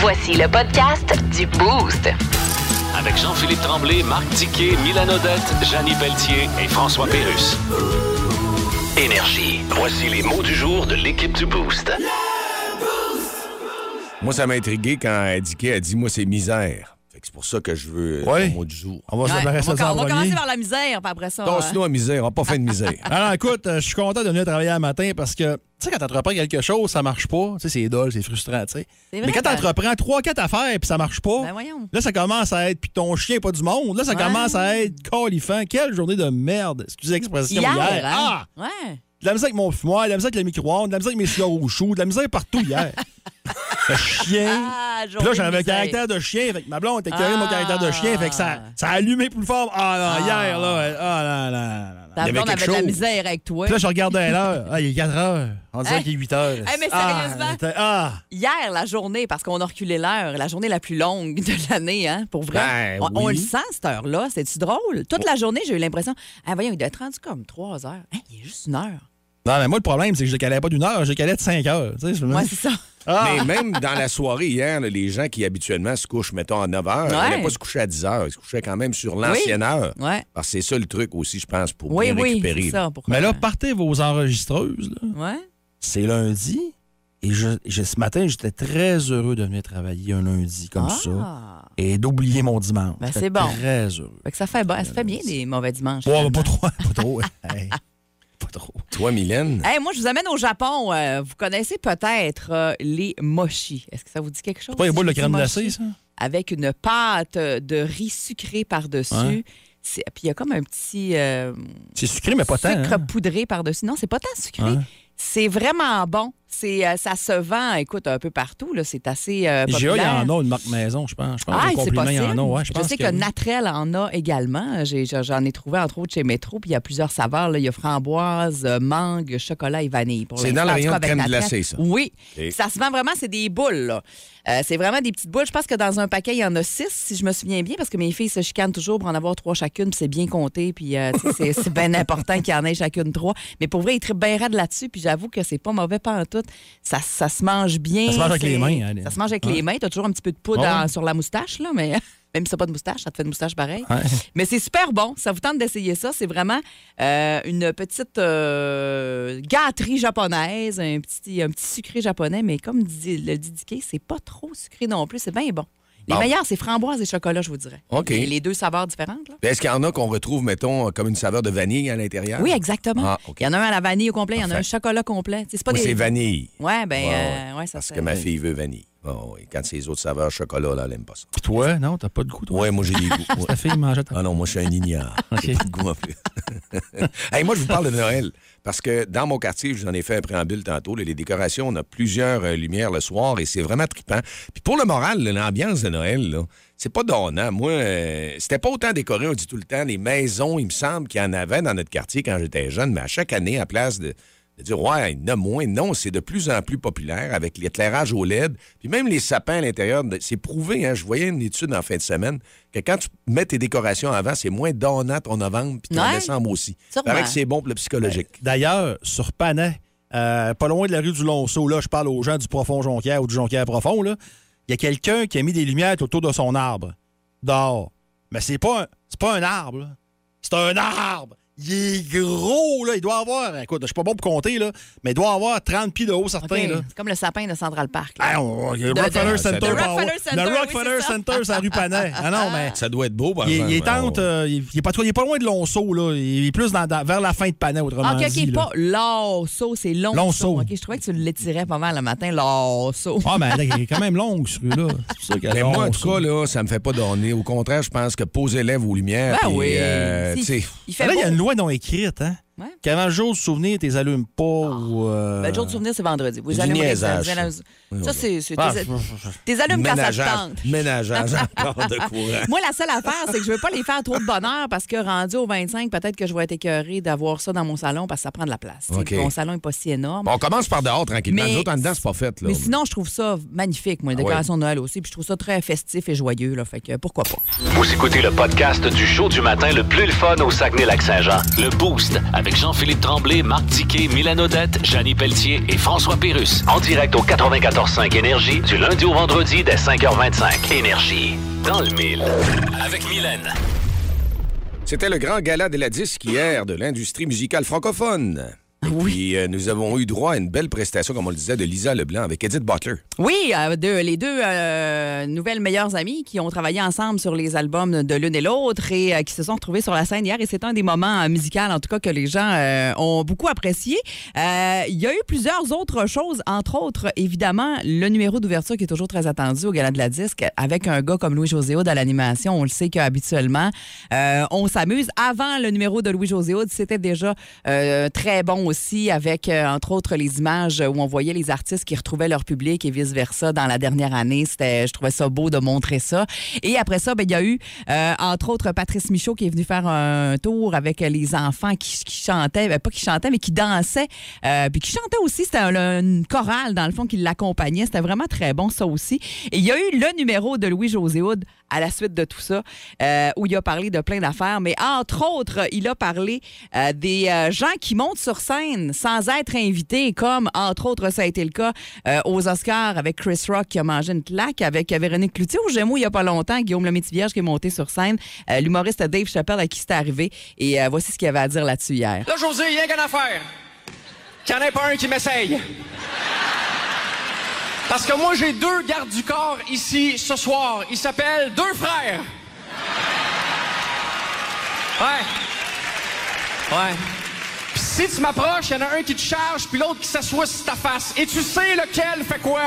Voici le podcast du Boost. Avec Jean-Philippe Tremblay, Marc Tiquet, Milan Odette, Janine Pelletier et François Pérus. Énergie. Voici les mots du jour de l'équipe du Boost. Moi, ça m'a intrigué quand Indiqué a dit Moi, c'est misère. Fait que c'est pour ça que je veux Ouais. le mot du jour. On va Ouais, ça on va en commencer par la misère, puis après ça. Tasse-nous euh, en misère, on n'a pas fait de misère. Alors, écoute, euh, je suis content de venir travailler un matin parce que, tu sais, quand tu entreprends quelque chose, ça marche pas. Tu sais, c'est dole, c'est frustrant, tu sais. Mais quand tu ben- entreprends trois, quatre affaires puis ça marche pas, Ben voyons. là, ça commence à être, puis ton chien est pas du monde. Là, ça Ouais. commence à être califant. Quelle journée de merde. Excusez l'expression. Hier, Hier. hein? Ah! Ouais. De la misère avec mon fumoir, de la misère avec le micro-ondes, de la misère avec mes cigares au chou, de la misère partout hier. le chien. Ah, Puis là, j'avais un caractère de chien. Fait que ma blonde était de mon Ah. caractère de chien. Fait que ça, ça a allumé plus fort. Ah non, hier, là. Ah là, là, là, là. Ta Il y avait blonde quelque avait de la misère avec toi. Puis là, je regardais l'heure. Ah, il est 4 heures. On dirait Hey. qu'il est 8 heures. Hey, mais Ah, sérieusement? Ah, Hier, la journée, parce qu'on a reculé l'heure, la journée la plus longue de l'année, hein, pour vrai. Ben, on, le sent, cette heure-là. C'est-tu drôle? Toute la journée, j'ai eu l'impression, ah, voyons, il doit être rendu comme 3 heures. Hein, il est juste une heure. Non, mais moi, le problème, c'est que je décalais pas d'une heure, je décalais de 5 heures. Ouais, dis- c'est ça. Ah! Mais même dans la soirée hier, là, les gens qui habituellement se couchent, mettons, à 9 h, Ouais. n'allaient pas se coucher à 10 h. Ils se couchaient quand même sur l'ancienne heure. Ouais. Parce que c'est ça le truc aussi, je pense, pour Oui, bien oui, récupérer. c'est ça. Pour... Mais là, partez vos enregistreuses. là. Ouais. C'est lundi. Et je, je- ce matin, j'étais très heureux de venir travailler un lundi comme Ah. ça. Et d'oublier mon dimanche. Ben, c'est bon. Très heureux. Fait que ça fait, bon, ça fait bien des mauvais dimanches. Ouais, pas trop, pas trop. Hey, pas trop. Toi, Mylène, Hey, moi, je vous amène au Japon. Euh, vous connaissez peut-être euh, les mochi. Est-ce que ça vous dit quelque chose? C'est pas les boules de crème glacée, ça? Avec une pâte de riz sucré par-dessus. Ouais. Puis il y a comme un petit euh, C'est sucré, mais pas tant. sucre hein? poudré par-dessus. Non, c'est pas tant sucré. Ouais. C'est vraiment bon. C'est, euh, ça se vend, écoute, un peu partout. Là. C'est assez euh, IGA, il y populaire. en a une marque maison, je pense. Je pense Ah, que c'est possible. il y en a. Ouais, je, je pense sais que, Natrel en a également. J'ai- J'en ai trouvé entre autres chez Métro. Puis il y a plusieurs saveurs. là. Il y a framboise, euh, mangue, chocolat et vanille. Pour C'est dans le rayon de crème glacée, ça. Oui. Ça se vend vraiment, c'est des boules. là. Euh, c'est vraiment des petites boules. Je pense que dans un paquet, il y en a six, si je me souviens bien, parce que mes filles se chicanent toujours pour en avoir trois chacune. Puis c'est bien compté. Puis euh, c'est c'est bien important qu'il y en ait chacune trois. Mais pour vrai, ils trippent bien raide là-dessus. Puis j'avoue que c'est pas mauvais pas en tout. Ça, ça se mange bien. Ça se mange avec les mains, hein, Ça se mange avec Ouais. les mains. Tu as toujours un petit peu de poudre ouais. en- sur la moustache, là, mais même si tu pas de moustache, ça te fait une moustache pareil. Ouais. Mais c'est super bon. Ça vous tente d'essayer ça. C'est vraiment euh, une petite euh, gâterie japonaise, un petit, un petit sucré japonais, mais comme dit, le c'est pas trop sucré non plus. C'est bien bon. Les Bon. meilleurs, c'est framboise et chocolat, je vous dirais. OK. Les, les deux saveurs différentes. là. est-ce qu'il y en a qu'on retrouve, mettons, comme une saveur de vanille à l'intérieur? Oui, exactement. Ah, OK. Il y en a un à la vanille au complet, il y en a un chocolat complet. C'est pas des... c'est vanille. Ouais, ben, Ouais, euh, ouais, ça Parce que ma fille veut vanille. Bon, oui. Quand c'est les autres saveurs chocolat, là, elle n'aime pas ça. Puis toi, non, t'as pas de goût, toi? Ouais, moi, j'ai des goûts. Ouais. Ta fille mangeait ta... Ah non, moi, je suis un ignare. OK. J'ai pas de goût en plus. hey, moi, je vous parle de Noël. Parce que dans mon quartier, je vous en ai fait un préambule tantôt, les décorations, on a plusieurs euh, lumières le soir et c'est vraiment trippant. Puis pour le moral, l'ambiance de Noël, c'est pas donnant. Moi, euh, c'était pas autant décoré, on dit tout le temps, les maisons, il me semble qu'il y en avait dans notre quartier quand j'étais jeune, mais à chaque année, à place de, de dire, ouais, il y en a moins. Non, c'est de plus en plus populaire avec l'éclairage au LED. Puis même les sapins à l'intérieur, c'est prouvé. Hein, je voyais une étude en fin de semaine que quand tu mets tes décorations avant, c'est moins donnant ton novembre puis Ouais. décembre aussi. Paraît que c'est bon pour le psychologique. D'ailleurs, sur Panay, euh, pas loin de la rue du Lonceau, là, je parle aux gens du profond Jonquière ou du Jonquière profond, là, il y a quelqu'un qui a mis des lumières autour de son arbre, dehors. Mais c'est pas un, pas un arbre. C'est un arbre! Il est gros, là. Il doit avoir, écoute, je suis pas bon pour compter, là, mais il doit avoir 30 pieds de haut, OK. certain, là. C'est comme le sapin de Central Park. là. Ah, on- il le De- Rockefeller de- Center. Le Rockefeller Center, Le Rockefeller. Center, c'est la rue Panay. Ah non, mais. Ça doit être beau, par Il, exemple. il est Ah, tente, ouais. euh, il, il est pas, il est pas loin de Lonceau, là. Il est plus dans- dans- vers la fin de Panay, autrement Ah, OK, dit. OK, là. pas Lonceau, c'est Lonceau. Lonceau. OK, je trouvais que tu l'étirais pas mal le matin, Lonceau. Ah, mais elle est quand même longue, ce rue-là. C'est pour ça qu'elle Mais moi, en tout cas, là, ça me fait pas donner. Au contraire, je pense que posez-les vos lumières. Ben puis, oui. euh, Si- tu sais, il fait Loi non écrite, hein? Ouais. Qu'avant le jour du souvenir, tu les allumes pas ou. euh, Ben, le jour de souvenir, c'est vendredi. Vous Du allumerez- niaisage, ça. Ça, c'est. c'est- Ah, t'es- T'es allumes quand ça te tente. ménageage encore de courant. Moi, la seule affaire, c'est que je veux pas les faire trop de bonheur parce que rendu au 25, peut-être que je vais être écœurée d'avoir ça dans mon salon parce que ça prend de la place. Mon salon n'est pas si énorme. Bon, on commence par dehors tranquillement. Mais- Nous autres, en dedans, c'est pas fait. Là. Mais sinon, je trouve ça magnifique, moi, les Ah ouais. décorations de Noël aussi. Puis je trouve ça très festif et joyeux. Là, fait que pourquoi pas. Vous écoutez le podcast du show du matin le plus le fun au Saguenay-Lac-Saint-Jean. Le Boost avec avec Jean-Philippe Tremblay, Marc Tiquet, Milan Odette, Janine Pelletier et François Pérus. En direct au 94.5 Énergie du lundi au vendredi dès 5h25. Énergie. Dans le mille. Avec Mylène. C'était le grand gala de la disque hier de l'industrie musicale francophone. Et puis, euh, nous avons eu droit à une belle prestation, comme on le disait, de Lisa Leblanc avec Edith Butler. Oui, euh, de- les deux euh, nouvelles meilleures amies qui ont travaillé ensemble sur les albums de l'une et l'autre et qui se sont retrouvées sur la scène hier. Et c'est un des moments musicaux, en tout cas, que les gens ont beaucoup apprécié. Il y a eu plusieurs autres choses, entre autres, évidemment, le numéro d'ouverture qui est toujours très attendu au Gala de la Disque avec un gars comme Louis-José Hood à l'animation. On le sait qu'habituellement, on s'amuse. Avant le numéro de Louis-José c'était déjà très bon aussi avec, euh, entre autres, les images où on voyait les artistes qui retrouvaient leur public et vice-versa dans la dernière année. C'était, je trouvais ça beau de montrer ça. Et après ça, ben, il y a eu, euh, entre autres, Patrice Michaud qui est venu faire un tour avec les enfants qui, chantaient, ben, pas qui chantaient, mais qui dansaient, euh, puis qui chantaient aussi. C'était un- une chorale, dans le fond, qui l'accompagnait. C'était vraiment très bon, ça aussi. Et il y a eu le numéro de Louis-José Hood à la suite de tout ça, où il a parlé de plein d'affaires. Mais entre autres, il a parlé des gens qui montent sur scène sans être invités, comme entre autres, ça a été le cas euh, aux Oscars avec Chris Rock qui a mangé une claque, avec Véronique Cloutier au Gémeaux il n'y a pas longtemps, Guillaume le Métivierge qui est monté sur scène, euh, l'humoriste Dave Chappelle à qui c'est arrivé. Et euh, voici ce qu'il avait à dire là-dessus hier. Là, José, il y a qu'une affaire. Qu'il n'y en ait pas un qui m'essaye. Parce que moi, j'ai deux gardes du corps ici ce soir. Ils s'appellent deux frères. Ouais. Ouais. Puis si tu m'approches, il y en a un qui te charge, puis l'autre qui s'assoit sur ta face. Et tu sais lequel fait quoi?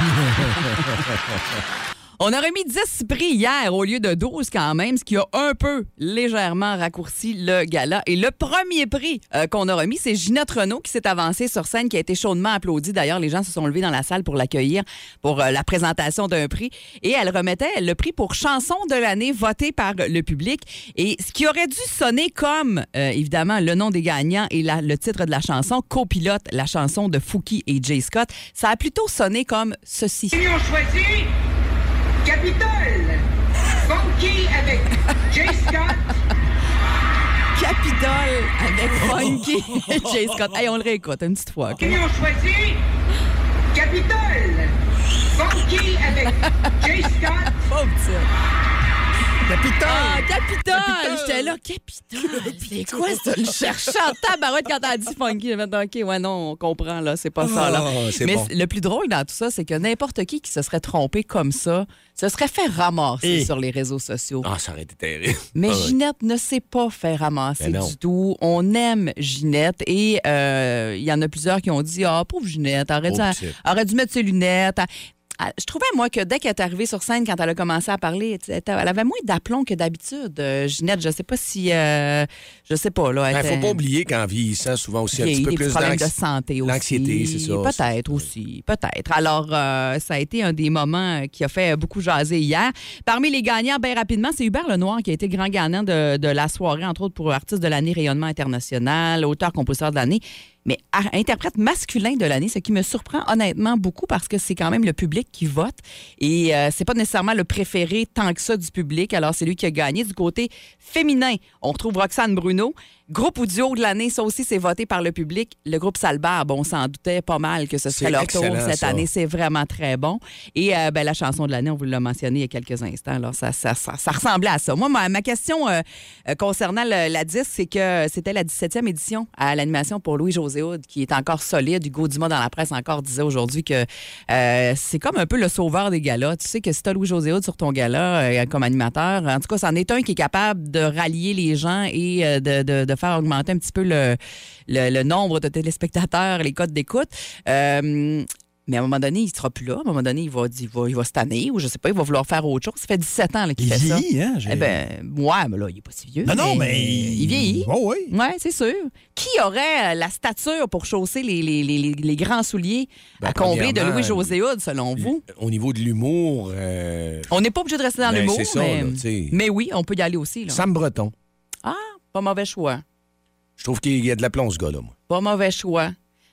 On aurait mis 10 prix hier au lieu de 12 quand même, ce qui a un peu légèrement raccourci le gala. Et le premier prix euh, qu'on a remis, c'est Ginette Renault qui s'est avancée sur scène, qui a été chaudement applaudie. D'ailleurs, les gens se sont levés dans la salle pour l'accueillir pour euh, la présentation d'un prix. Et elle remettait le prix pour chanson de l'année voté par le public. Et ce qui aurait dû sonner comme, euh, évidemment, le nom des gagnants et le titre de la chanson, Copilote, la chanson de Fouki et Jay Scott, ça a plutôt sonné comme ceci. Capitole. Funky avec Jay Scott. Capitole avec Funky et Jay Scott. Hey, on le réécoute une petite fois, OK? Ils ont choisi Capitole? Funky avec Jay Scott. Capitole! Ah, Capitole! J'étais là, Capitole! C'est quoi ça? Le chercheur? Tabarouette quand t'as dit Funky. J'ai fait, OK, ouais, non, on comprend, là, c'est pas ça, là. Ah, Mais bon. le plus drôle dans tout ça, c'est que n'importe qui qui se serait trompé comme ça se serait fait ramasser Et- sur les réseaux sociaux. Ah, ça aurait été terrible. Mais Ah. Ginette ne s'est pas fait ramasser Ben du tout. On aime Ginette et euh, il y en a plusieurs qui ont dit Ah, pauvre Ginette, dû, aurait dû mettre ses lunettes. Ah, Je trouvais, moi, que dès qu'elle est arrivée sur scène, quand elle a commencé à parler, elle avait moins d'aplomb que d'habitude. Euh, Ginette, je sais pas si. euh, je sais pas, là. Il ne faut pas oublier qu'en vieillissant, souvent aussi un petit peu des plus problèmes de santé aussi. l'anxiété, c'est ça. Peut-être aussi, peut-être. Alors, euh, ça a été un des moments qui a fait beaucoup jaser hier. Parmi les gagnants, bien rapidement, c'est Hubert Lenoir qui a été grand gagnant de, de la soirée, entre autres pour artiste de l'année rayonnement international, auteur-compositeur de l'année. Mais interprète masculin de l'année, ce qui me surprend honnêtement beaucoup parce que c'est quand même le public qui vote et euh, c'est pas nécessairement le préféré tant que ça du public. Alors c'est lui qui a gagné. Du côté féminin, on retrouve Roxane Bruno. Groupe audio de l'année, ça aussi c'est voté par le public. Le groupe Salbarbe, on s'en doutait pas mal que ce serait leur tour cette ça. année. C'est vraiment très bon. Et euh, ben, la chanson de l'année, on vous l'a mentionné il y a quelques instants. Alors ça, ça, ça, ça ressemblait à ça. Moi, ma, ma question euh, euh, concernant le- la disque, c'est que c'était la 17e édition à l'animation pour Louis-José Hood, qui est encore solide. Hugo Dumas dans la presse encore disait aujourd'hui que euh, c'est comme un peu le sauveur des galas. Tu sais que si tu as Louis-José Hood sur ton gala comme animateur, en tout cas, c'en est un qui est capable de rallier les gens et de, de- de faire augmenter un petit peu le, le- le nombre de téléspectateurs, les codes d'écoute. Euh, mais à un moment donné, il ne sera plus là. À un moment donné, il va, il va, il va se tanner ou je sais pas, il va vouloir faire autre chose. Ça fait 17 ans qu'il Il fait ça. vieillit, hein? Eh ben, ouais, mais là, il est pas si vieux. non, non, mais. Il vieillit. Oui, oui. Oui, c'est sûr. Qui aurait euh, la stature pour chausser les, les- les- grands souliers Ben, à combler de Louis-José Hood, selon vous? Au niveau de l'humour, euh, On n'est pas obligé de rester dans Ben, l'humour, c'est ça, mais, là, mais oui, on peut y aller aussi. Là. Sam Breton. Ah, pas mauvais choix. Je trouve qu'il y a de la plomb, ce gars-là, moi. Pas mauvais choix.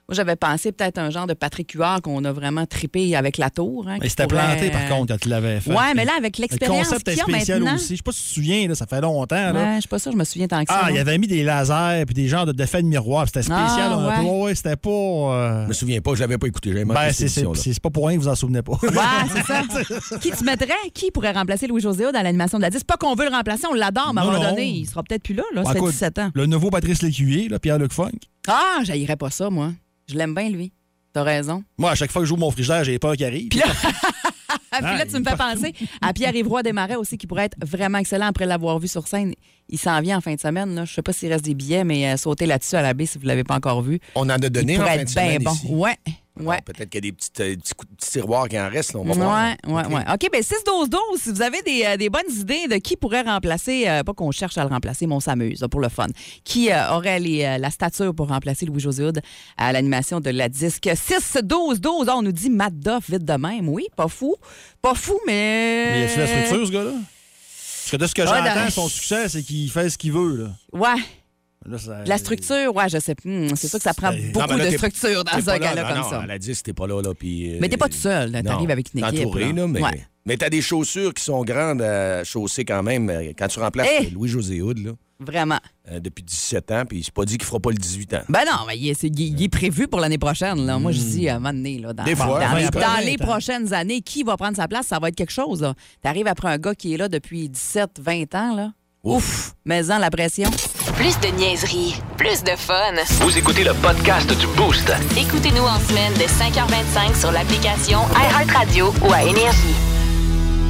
Moi, j'avais pensé peut-être un genre de Patrick Huard qu'on a vraiment trippé avec la tour. hein, Mais c'était pourrait- planté, par contre, quand tu l'avais fait. Ouais, mais là, avec Le l'expérience concept est spécial maintenant... aussi. Je sais pas si tu te souviens, là, ça fait longtemps. là. Ouais, je suis pas sûre, je me souviens tant que ça. Ah, il avait mis des lasers puis des genres de d'effets de miroir. C'était spécial. Ah, ouais. peu. Ouais, c'était pas. euh, Je me souviens pas, je l'avais pas écouté. Ben, c'est pas pour rien que vous en souvenez pas. Ouais, c'est ça. qui tu mettrais? Qui pourrait remplacer Louis-José dans l'animation de la 10? Pas qu'on veut le remplacer, on l'adore, mais à un moment donné, il sera peut-être plus là. là. Ça fait écoute, 17 ans. Le nouveau Patrice Lécuyer, Pierre-Luc Funk. Ah, j'haïrais pas ça, moi. Je l'aime bien, lui. T'as raison. Moi, à chaque fois que je joue mon frigidaire, j'ai peur qu'il arrive. Puis là, puis là, tu me fais penser à Pierre-Yves Roy Desmarais aussi, qui pourrait être vraiment excellent après l'avoir vu sur scène. Il s'en vient en fin de semaine. Là. Je sais pas s'il reste des billets, mais euh, sautez là-dessus à la baie si vous l'avez pas encore vu. On en a donné en fin de semaine bon. ici. Ouais, ouais. Peut-être qu'il y a des petites, euh, petits, coups- petits tiroirs qui en restent. là, on va Ouais, voir. ouais, OK. ouais. Bien 6-12-12, si vous avez des, euh, des bonnes idées de qui pourrait remplacer, euh, pas qu'on cherche à le remplacer, mais on s'amuse pour le fun, qui euh, aurait les, euh, la stature pour remplacer Louis-José à l'animation de la disque? 6-12-12. Ah, on nous dit Matt Duff vite de même. Oui, pas fou. Pas fou, mais... Mais y a-tu la structure, ce gars-là? Parce que de ce que Ah, j'entends, son succès, c'est qu'il fait ce qu'il veut. Là. Ouais. Là, ça- La structure, ouais, je sais. hmm, c'est sûr que ça prend beaucoup Non, mais là, de structure dans un non, comme non, ça. À la 10, t'es pas là. là puis, euh, Mais t'es pas tout seul, non. T'arrives avec une équipe. entouré, là. là, mais, Ouais. mais t'as des chaussures qui sont grandes à chausser quand même. euh, Quand tu remplaces Eh! Louis-José Hood, là, Vraiment. euh, depuis 17 ans, puis c'est pas dit qu'il fera pas le 18 ans. Ben non, mais il est, il il prévu pour l'année prochaine. Là. Moi, je dis à un moment donné, là, dans, Des fois, dans les, dans prochaines années, qui va prendre sa place, ça va être quelque chose. Tu arrives après un gars qui est là depuis 17, 20 ans. Là. Ouf! Mais-en la pression. Plus de niaiserie, plus de fun. Vous écoutez le podcast du Boost. Écoutez-nous en semaine de 5h25 sur l'application iHeartRadio ou à Énergie.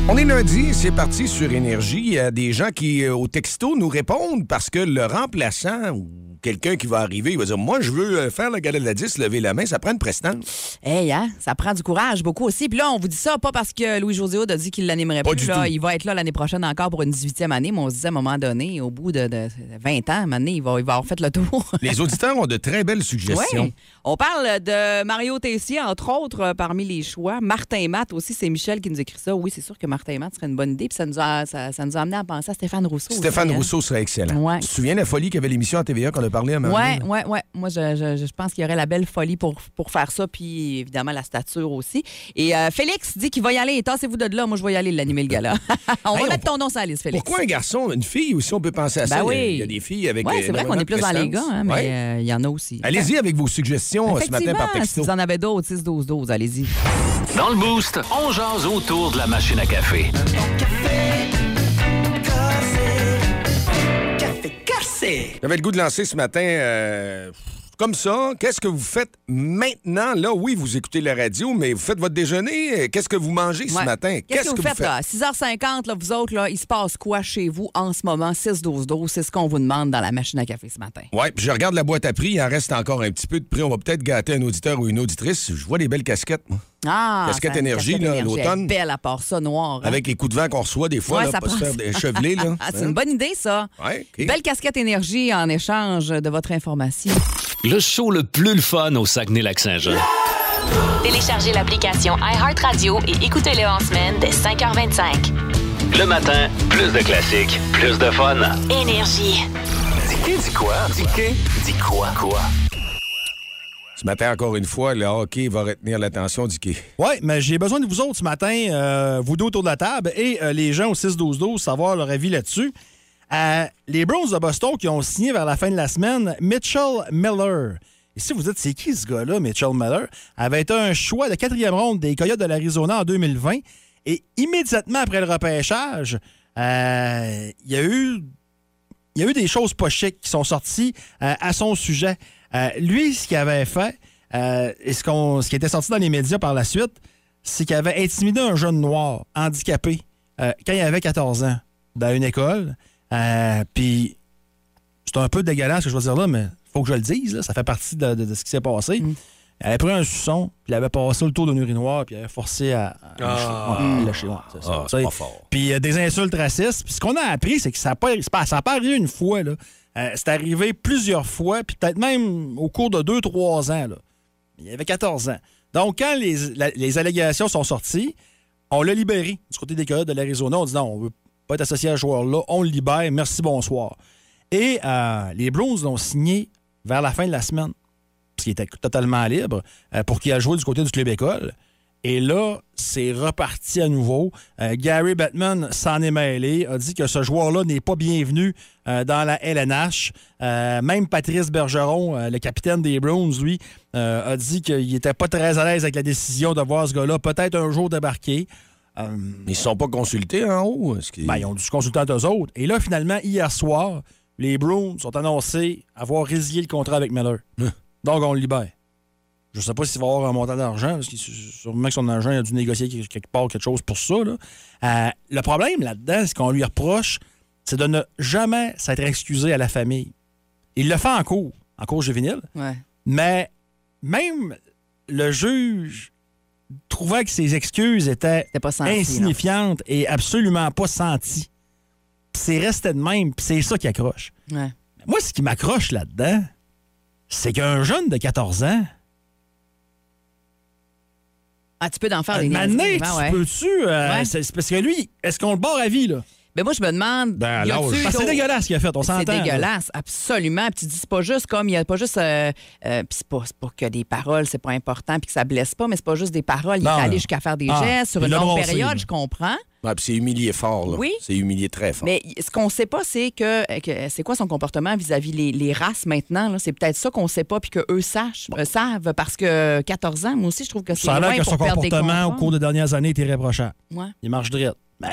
On est lundi, c'est parti sur Énergie. Il y a des gens qui, euh, au texto, nous répondent parce que le remplaçant ou quelqu'un qui va arriver, il va dire Moi, je veux euh, faire le gala de la 10, lever la main, ça prend une prestance. Hey, hein? Ça prend du courage beaucoup aussi. Puis là, on vous dit ça pas parce que Louis-José Hood a dit qu'il l'animerait Pas plus. du là. tout. Il va être là l'année prochaine encore pour une 18e année, mais on se disait à un moment donné, au bout de, de 20 ans, donné, il va, il va avoir fait le tour. Les auditeurs ont de très belles suggestions. Oui. On parle de Mario Tessier, entre autres, euh, parmi les choix. Martin Matt aussi, c'est Michel qui nous écrit ça. Oui, c'est sûr que Martin Matt serait une bonne idée. Puis ça nous a, ça, ça nous a amené à penser à Stéphane Rousseau. Stéphane aussi, hein. Rousseau serait excellent. Ouais. Tu te souviens de la folie qu'il y avait l'émission à TVA qu'on parlé à donné, ouais, ouais. Moi, je, je- je pense qu'il y aurait la belle folie pour, pour faire ça, puis évidemment la stature aussi. Et euh, Félix dit qu'il va y aller. Tassez-vous de là. Moi, je vais y aller l'animer le gala. on va on mettre ton nom sur la liste, Félix. Pourquoi un garçon, une fille aussi, on peut penser à Ben ça? Il y a- oui. Il y a des filles avec. Ouais, euh, c'est vrai qu'on est plus dans les gars, hein, mais Ouais. euh, il y en a aussi. Allez-y avec vos suggestions ce matin par Effectivement, si texto. vous en avez d'autres, 6-12-12, allez-y. Dans le Boost, on jase autour de la machine à café. J'avais le goût de lancer ce matin euh, comme ça. Qu'est-ce que vous faites maintenant? Là, oui, vous écoutez la radio, mais vous faites votre déjeuner. Qu'est-ce que vous mangez ce matin? Qu'est-ce que vous faites, là? 6h50, là, vous autres, là, il se passe quoi chez vous en ce moment? 6-12-12, c'est ce qu'on vous demande dans la machine à café ce matin. Oui, puis je regarde la boîte à prix. Il en reste encore un petit peu de prix. On va peut-être gâter un auditeur ou une auditrice. Je vois des belles casquettes, moi. Ah! Casquette énergie, là, l'automne. belle à part ça, noir. hein? Avec les coups de vent qu'on reçoit des fois, Ouais, là, ça pas se faire. Ah, c'est une bonne idée, ça. Ouais. Belle casquette énergie en échange de votre information. Le show le plus le fun au Saguenay-Lac-Saint-Jean. Téléchargez l'application iHeartRadio et écoutez-le en semaine dès 5h25. Le matin, plus de classiques, plus de fun. Énergie. Dis dis quoi? Dis dis quoi? Quoi? Ce matin, encore une fois, le hockey va retenir l'attention d'Ike. Oui, mais j'ai besoin de vous autres ce matin, euh, vous deux autour de la table, et euh, les gens au 6-12-12, savoir leur avis là-dessus. Les Browns de Boston qui ont signé vers la fin de la semaine Mitchell Miller. Et si vous dites, c'est qui ce gars-là, Mitchell Miller, avait été un choix de quatrième ronde des Coyotes de l'Arizona en 2020. Et immédiatement après le repêchage, euh, il y a eu des choses pas qui sont sorties euh, à son sujet. Euh, lui, ce qu'il avait fait, et ce, qui était sorti dans les médias par la suite, c'est qu'il avait intimidé un jeune noir handicapé quand il avait 14 ans dans une école. Euh, Puis, c'est un peu dégueulasse ce que je vais dire là, mais faut que je le dise. là, ça fait partie de, de- de ce qui s'est passé. Il avait pris un suçon, puis il avait passé le tour d'un urinoir, puis il avait forcé à, à lâcher. Ah, fort. Puis euh, des insultes racistes. Puis ce qu'on a appris, c'est que ça n'a pas, pas, ça a pas arrivé une fois. là. Euh, c'est arrivé plusieurs fois, puis peut-être même au cours de deux, trois ans. Là. Il avait 14 ans. Donc, quand les, la- les allégations sont sorties, on l'a libéré du côté des Coyotes de l'Arizona. On dit non, on veut pas être associé à ce joueur-là. On le libère. Merci, bonsoir. Et euh, les Browns l'ont signé vers la fin de la semaine. parce qu'il était totalement libre, euh, pour qu'il aille jouer du côté du club école. Et là, c'est reparti à nouveau. Euh, Gary Bettman s'en est mêlé, a dit que ce joueur-là n'est pas bienvenu dans la LNH. Même Patrice Bergeron, le capitaine des Browns, lui, a dit qu'il n'était pas très à l'aise avec la décision de voir ce gars-là peut-être un jour débarquer. Euh, Ils ne sont pas consultés en haut? Est-ce qu'ils- ben, ils ont dû se consulter entre eux autres. Et là, finalement, hier soir, les Browns sont annoncés avoir résilié le contrat avec Miller. Hein? Donc, on le libère. Je sais pas s'il va avoir un montant d'argent, parce qu'il sûrement que son agent a dû négocier quelque quelque part quelque chose pour ça. là. Euh, le problème là-dedans, ce qu'on lui reproche, c'est de ne jamais s'être excusé à la famille. Il le fait en cours, en cours juvénile, Ouais. mais même le juge trouvait que ses excuses étaient C'était pas senti. là. insignifiante et absolument pas sentie. Puis c'est resté de même, puis c'est ça qui accroche. Ouais. Moi, ce qui m'accroche là-dedans, c'est qu'un jeune de 14 ans, Ah, tu peux d'en faire des maintenant, tu ouais. peux-tu... euh, Ouais. parce que lui, est-ce qu'on le barre à vie, là? Mais moi, je me demande. Ben, c'est dégueulasse ce qu'il a fait, on s'entend. C'est là. dégueulasse, absolument. Puis tu dis, c'est pas juste comme, il n'y a pas juste. euh, euh, puis c'est pas, que des paroles, c'est pas important, puis que ça blesse pas, mais c'est pas juste des paroles. Il Non, est allé jusqu'à faire des Ah, gestes sur une longue période, je comprends. Ouais, puis c'est humilié fort, là. Oui. C'est humilié très fort. Mais ce qu'on sait pas, c'est que, que c'est quoi son comportement vis-à-vis les, les races maintenant. là? C'est peut-être ça qu'on sait pas, puis qu'eux sachent, euh, savent, parce que 14 ans, moi aussi, je trouve que c'est Ça a l'air que son comportement au cours des dernières années était. Ouais. Il marche droit. Ben,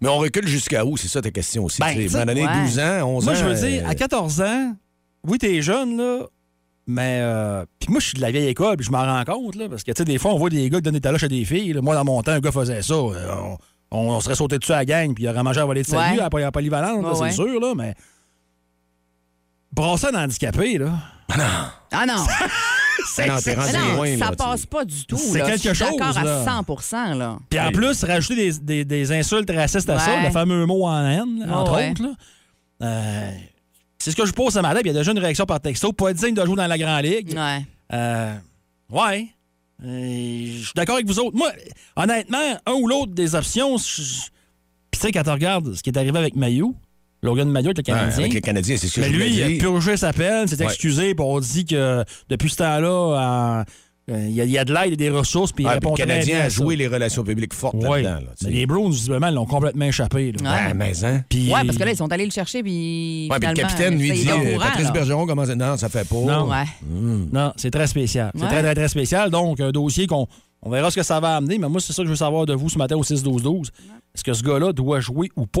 Mais on recule jusqu'à où? C'est ça ta question aussi. Ben, tu donné, ouais. 12 ans, 11 moi, ans. je veux dire, euh, à 14 ans, oui, t'es jeune, là, mais... euh, puis moi, je suis de la vieille école, puis je m'en rends compte, là, parce que, tu sais, des fois, on voit des gars qui donnent des taloches à des filles. là. Moi, dans mon temps, un gars faisait ça. euh, On, on- on serait sauté dessus à la gang, puis il aurait mangé à voler de salut Ouais. à la polyvalente, ouais. c'est sûr, là, mais... Brasser un handicapé, là... Ah non! Ah non, t'es rendu Mais non, loin, ça là, passe pas du tout. C'est là. quelque Je suis chose, d'accord là. à 100 là. Puis en plus, rajouter des, des- des insultes racistes à ça, le fameux mot en haine, entre Ouais. autres. là. Euh, c'est ce que je pose ce matin, puis il y a déjà une réaction par texto. Pas digne de jouer dans la Grande Ligue. Ouais. Euh, ouais. Euh, Je suis d'accord avec vous autres. Moi, honnêtement, un ou l'autre des options, puis tu sais, quand tu regardes ce qui est arrivé avec Mayou, Logan Mayou avec le Ouais, Canadien, avec les Canadiens, c'est ce que mais je lui, il a purgé sa peine, s'est Ouais. excusé, puis on dit que depuis ce temps-là, euh, euh, il y, a- il y a de l'aide et des ressources, puis il Ah, puis le Canadien a ça. joué les relations publiques fortes là-dedans. là, Mais les Browns, visiblement, l'ont complètement échappé. là. Ouais. Ben, mais hein? Puis- Ouais, parce que là, ils sont allés le chercher, puis. Ouais, puis le capitaine lui ça, il dit euh, courant, Patrice là. Bergeron commence à... Non, ça fait pas. Non. Ouais. Non, c'est très spécial. C'est Ouais. très, très, très spécial. Donc, un dossier qu'on on verra ce que ça va amener. Mais moi, c'est ça que je veux savoir de vous ce matin au 6-12-12. Est-ce que ce gars-là doit jouer ou pas?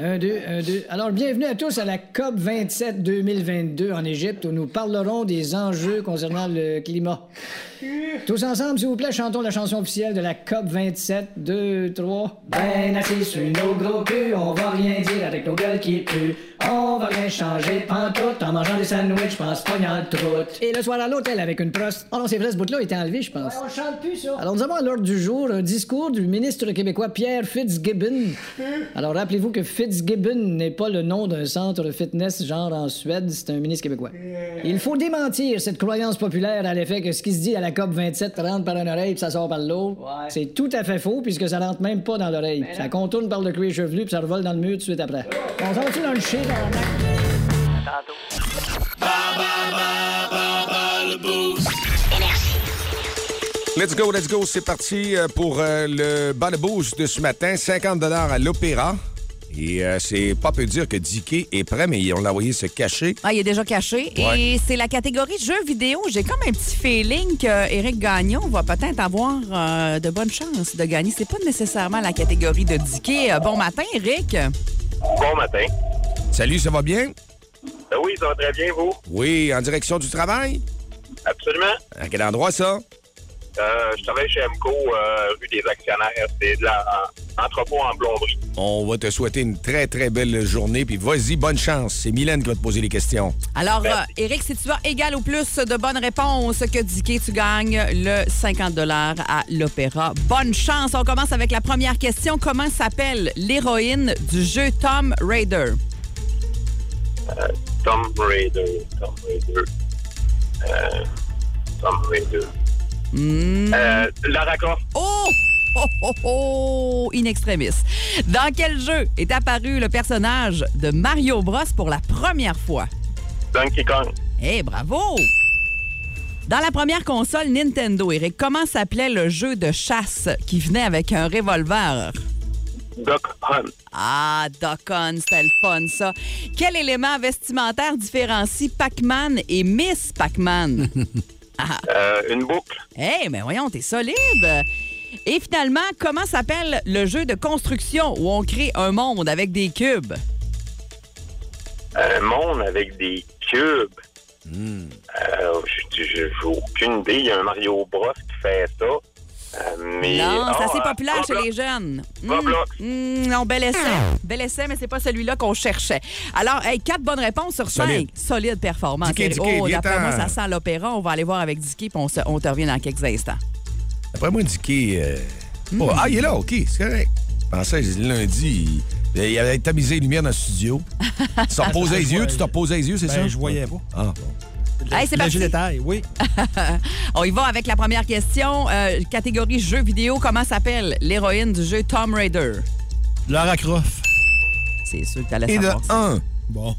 Un, deux, un, deux. Alors, bienvenue à tous à la COP 27 2022 en Égypte où nous parlerons des enjeux concernant le climat. Tous ensemble, s'il vous plaît, chantons la chanson officielle de la COP 27. Deux, trois. Ben assis sur nos gros culs, on va rien dire avec nos gueules qui puent. On va rien changer pantoute en mangeant des sandwichs, pense pognant le troute. Et le soir à l'hôtel avec une proste. Oh non, c'est vrai, ce bout-là été enlevé, je pense. on chante plus, ça. Alors, nous avons à l'ordre du jour un discours du ministre québécois Pierre Fitzgibbon. Alors, rappelez-vous que Fitzgibbon n'est pas le nom d'un centre fitness genre en Suède, c'est un ministre québécois. Il faut démentir cette croyance populaire à l'effet que ce qui se dit à la COP 27 rentre par une oreille puis ça sort par l'autre. C'est tout à fait faux puisque ça rentre même pas dans l'oreille. Ça contourne par le cuir chevelu puis ça revole dans le mur tout de suite après. On s'en dans le chien, Let's go, let's go. C'est parti euh, pour euh, le bas de boost de ce matin. 50 à l'Opéra. Et euh, c'est pas peu dire que Dicky est prêt, mais on l'a envoyé se cacher. Ah, il est déjà caché. Ouais. Et c'est la catégorie jeux vidéo. J'ai comme un petit feeling qu'Éric Gagnon va peut-être avoir euh, de bonnes chances de gagner. C'est pas nécessairement la catégorie de Dicky. Bon matin, Eric. Bon matin. Salut, ça va bien? Ben oui, ça va très bien, vous? Oui, en direction du travail? Absolument. À quel endroit ça? Euh, je travaille chez MCO, euh, rue des actionnaires. C'est de la en- entrepôt en plomberie. On va te souhaiter une très, très belle journée. Puis vas-y, bonne chance. C'est Mylène qui va te poser les questions. Alors, euh. Eric, si tu as égal ou plus de bonnes réponses que Dicky, tu gagnes le 50 à l'Opéra. Bonne chance. On commence avec la première question. Comment s'appelle l'héroïne du jeu Tom Raider? Euh, Tom Raider. Tom Raider. Euh, Tom Raider. Euh, Lara Croft. Oh! Oh, oh, oh! In extremis. Dans quel jeu est apparu le personnage de Mario Bros pour la première fois? Donkey Kong. Eh, bravo! Dans la première console Nintendo, Eric, comment s'appelait le jeu de chasse qui venait avec un revolver? Duck Hunt. Ah, Duck Hunt, c'était le fun, ça. Quel élément vestimentaire différencie Pac-Man et Miss Pac-Man? Euh, une boucle. Eh, mais voyons, t'es solide! Et finalement, comment s'appelle le jeu de construction où on crée un monde avec des cubes? Un monde avec des cubes. Hmm. Euh, J'ai aucune idée. Il y a un Mario Bros qui fait ça. Euh, mais, non, c'est Ah, assez euh, populaire chez les jeunes. Hmm, hmm, non, bel essai. Bel essai, mais c'est pas celui-là qu'on cherchait. Alors, hey, quatre bonnes réponses sur cinq. Solide. Solide performance. Dicky, Dicky, oh, d'après moi, ça sent l'opéra. On va aller voir avec Dicky, puis on, se- on te revient dans quelques instants. Après moi, Dicky. euh, Hmm. oh, ah, il est là, OK, c'est correct. Je pensais, lundi, il, il avait tamisé les lumières dans le studio. Tu te reposais les yeux, tu te reposais les yeux, c'est Ben, ça? je voyais pas. Ah, bon. Hey, c'est parti. détail, oui. On y va avec la première question. Euh, catégorie jeux vidéo. Comment s'appelle l'héroïne du jeu Tomb Raider? Lara Croft. C'est sûr que t'allais Et de savoir ça. 1. Bon.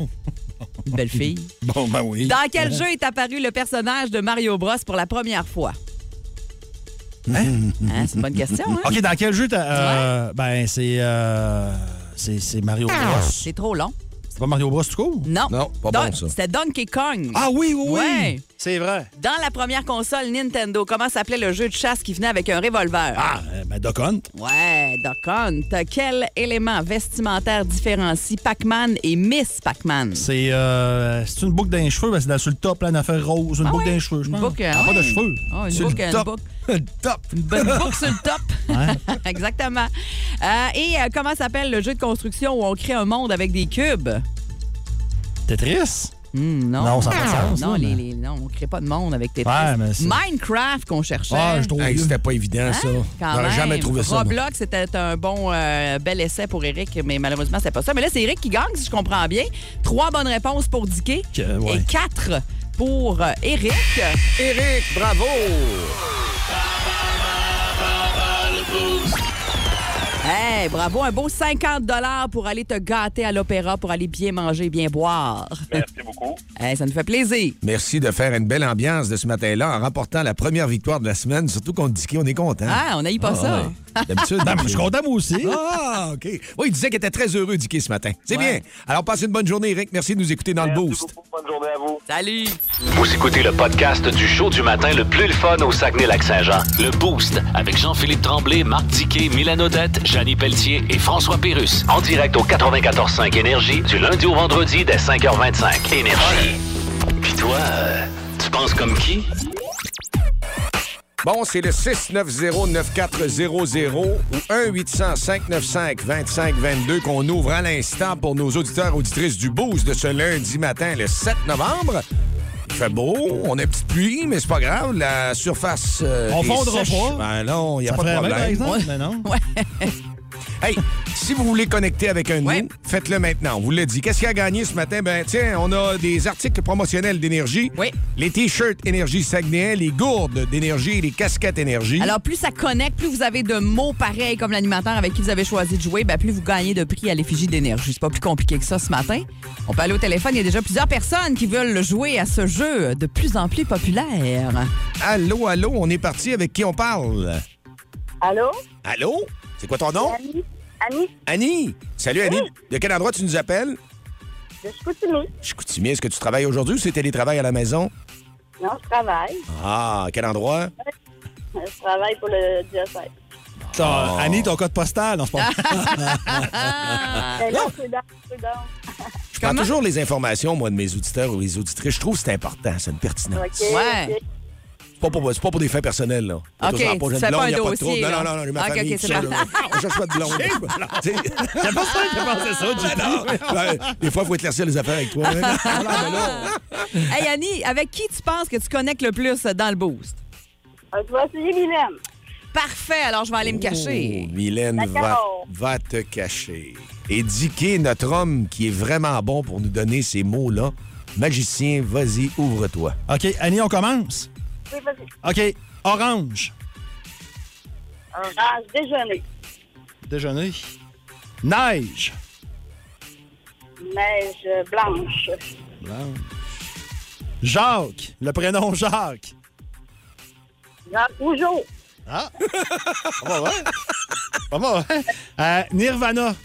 Une belle fille. Bon, ben oui. Dans quel jeu est apparu le personnage de Mario Bros pour la première fois? Hein? C'est une bonne question, hein? OK, dans quel jeu t'as. euh, Ben, c'est. euh, c'est c'est Mario Bros. C'est trop long. C'est pas Mario Bros tout court? Non. Non, pas Don- bon, ça. C'était Donkey Kong. Ah oui, oui, oui. Ouais. C'est vrai. Dans la première console Nintendo, comment s'appelait le jeu de chasse qui venait avec un revolver? Ah, euh, ben, Duck Hunt. Ouais, Duck Hunt. Quel élément vestimentaire différencie Pac-Man et Miss Pac-Man? C'est euh, c'est une boucle d'un cheveu, ben, c'est sur le top, là, une affaire rose, une Ah boucle d'un cheveu, je Une boucle, Ah, Pas de cheveux. Ah, une Sur boucle, le une top. boucle. Top. Une bonne boucle sur le top. Exactement. Euh, et euh, comment s'appelle le jeu de construction où on crée un monde avec des cubes? Tetris? Hmm, non. Non, ça n'a pas de sens, Non, là, les, mais- les- non, on crée pas de monde avec Tetris. Ouais, Minecraft qu'on cherchait. Ah, je trouve Hey, vieux. c'était pas évident, ça. Hein? Quand J'aurais jamais trouvé ça. Roblox, c'était un bon, euh, bel essai pour Eric, mais malheureusement, c'est pas ça. Mais là, c'est Eric qui gagne, si je comprends bien. Trois bonnes réponses pour Dicky Que- ouais. et quatre pour euh, Eric. Éric, bravo! Hey, bravo, un beau 50 pour aller te gâter à l'opéra, pour aller bien manger, bien boire. Merci beaucoup. Hey, ça nous fait plaisir. Merci de faire une belle ambiance de ce matin-là en remportant la première victoire de la semaine, surtout contre Dicky. On est content. Ah, on n'a pas ça. ouais. D'habitude. Ben, moi, je suis content, moi aussi. Ah, OK. Oui, il disait qu'il était très heureux, Dicky, ce matin. C'est Ouais. bien. Alors, passez une bonne journée, Eric. Merci de nous écouter dans le Boost. beaucoup. Bonne journée à vous. Salut. Vous écoutez le podcast du show du matin le plus le fun au Saguenay-Lac-Saint-Jean. Le Boost avec Jean-Philippe Tremblay, Marc Diquet, Milan Odette, Janine Pelletier et François Pérus. En direct au 94.5 Énergie du lundi au vendredi dès 5h25. Énergie. Puis toi, euh, tu penses comme qui? Bon, c'est le 690-9400 ou 1-800-595-2522 qu'on ouvre à l'instant pour nos auditeurs auditrices du Boost de ce lundi matin, le 7 novembre. Il fait beau, on a une petite pluie, mais c'est pas grave. La surface. euh, On est fondra sèche. pas. Ben non, il n'y a Ça pas de ferait bien, par problème. exemple, mais non. Hey, si vous voulez connecter avec un de Ouais. nous, faites-le maintenant. On vous l'a dit. Qu'est-ce qu'il y a gagné ce matin? Ben, tiens, on a des articles promotionnels d'énergie. Oui. Les T-shirts Énergie Saguenay, les gourdes d'énergie et les casquettes énergie. Alors, plus ça connecte, plus vous avez de mots pareils comme l'animateur avec qui vous avez choisi de jouer, ben, plus vous gagnez de prix à l'effigie d'énergie. C'est pas plus compliqué que ça ce matin. On peut aller au téléphone. Il y a déjà plusieurs personnes qui veulent jouer à ce jeu de plus en plus populaire. Allô, allô, on est parti. Avec qui on parle? Allô? Allô? C'est quoi ton nom? Annie? Annie? Annie? Salut, Annie. De quel endroit tu nous appelles? De Chicoutimi. Chicoutimi. Est-ce que tu travailles aujourd'hui ou c'est télétravail à la maison? Non, je travaille. Ah, quel endroit? Je travaille pour le diocèse. Ton- Annie, ton code postal, dans, c'est dans. Je prends toujours les informations, moi, de mes auditeurs ou les auditrices. Je trouve que c'est important, c'est une pertinence. OK. Ouais. C'est pas, pour, c'est pas pour des fins personnelles, là. OK, blonde, pas un de dossier. Non, non, non, j'ai ma OK, famille, OK, tout c'est ça, bon. là. On cherche pas de blonde. C'est pas ça que pensé ça, non. Ben, Des fois, il faut éclaircir les affaires avec toi. hein. Là, Hey, Annie, avec qui tu penses que tu connectes le plus dans le boost? Euh, Tu vas essayer Mylène. Parfait, alors je vais aller me cacher. Oh, Mylène va, te cacher. Et Dicky, notre homme qui est vraiment bon pour nous donner ces mots-là, magicien, vas-y, ouvre-toi. OK, Annie, on commence? Oui, vas-y. OK, orange. Orange, déjeuner. Déjeuner. Neige. Neige blanche. Blanche. Jacques. Le prénom Jacques. Jacques Rougeau. Ah! Pas mal, hein? Pas mal, hein? Euh, Nirvana.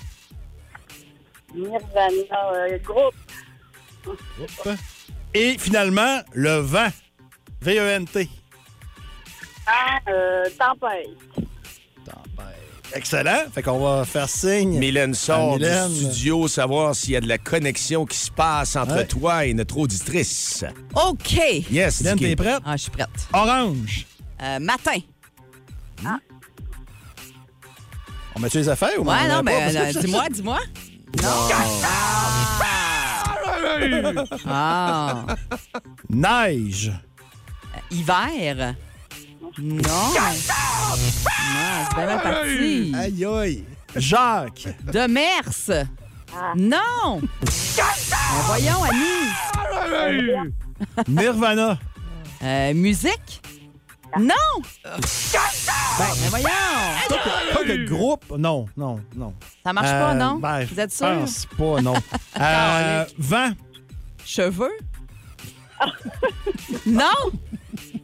Nirvana, euh, groupe. Et finalement, le vent. V-E-N-T. Ah, euh, tempête. Excellent. Fait qu'on va faire signe. Mylène sort à Mylène. du studio, savoir s'il y a de la connexion qui se passe entre Ouais. toi et notre auditrice. OK. Yes, Mylène, t'es prête? Ah, je suis prête. Orange. Euh, matin. On met-tu les affaires ou Ouais, non, mais euh, dis-moi, dis-moi. Ah. Neige. Hiver? Non. Non, c'est mal parti. Aïe, aïe. Jacques. De Mers. Non. Ben, voyons, Annie. Nirvana. Euh, musique? Non. Ben, ben voyons. Pas de, pas de groupe. Non, non, non. Ça marche pas, Euh, non? ben, Vous êtes je sûr? pense pas, non. euh, vent? Cheveux? non!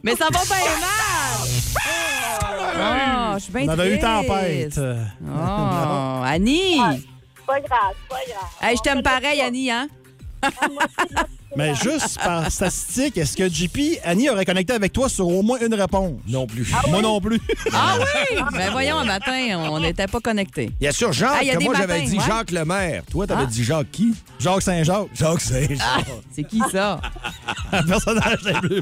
Mais ça va bien mal! Oh, je suis bien On avait eu tempête. Oh, Annie! Pas grave, pas grave. Hey, je t'aime pareil, Annie, hein? Mais juste par statistique, est-ce que JP, Annie aurait connecté avec toi sur au moins une réponse? Non plus. Moi non plus. Ah oui! Ben voyons, un matin, on n'était pas connectés. Il y a sûr Jacques, Ah, il y a que des moi j'avais dit ouais. Jacques Lemaire. Toi, t'avais Ah. dit Jacques qui? Jacques Saint-Jacques. Jacques Saint-Jacques. Ah, c'est qui ça? Un personnage des Bleus.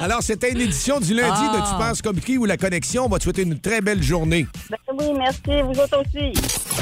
Alors, c'était une édition du lundi Ah. de Tu penses comme qui ou la connexion. On va te souhaiter une très belle journée. Ben oui, merci. Vous autres aussi.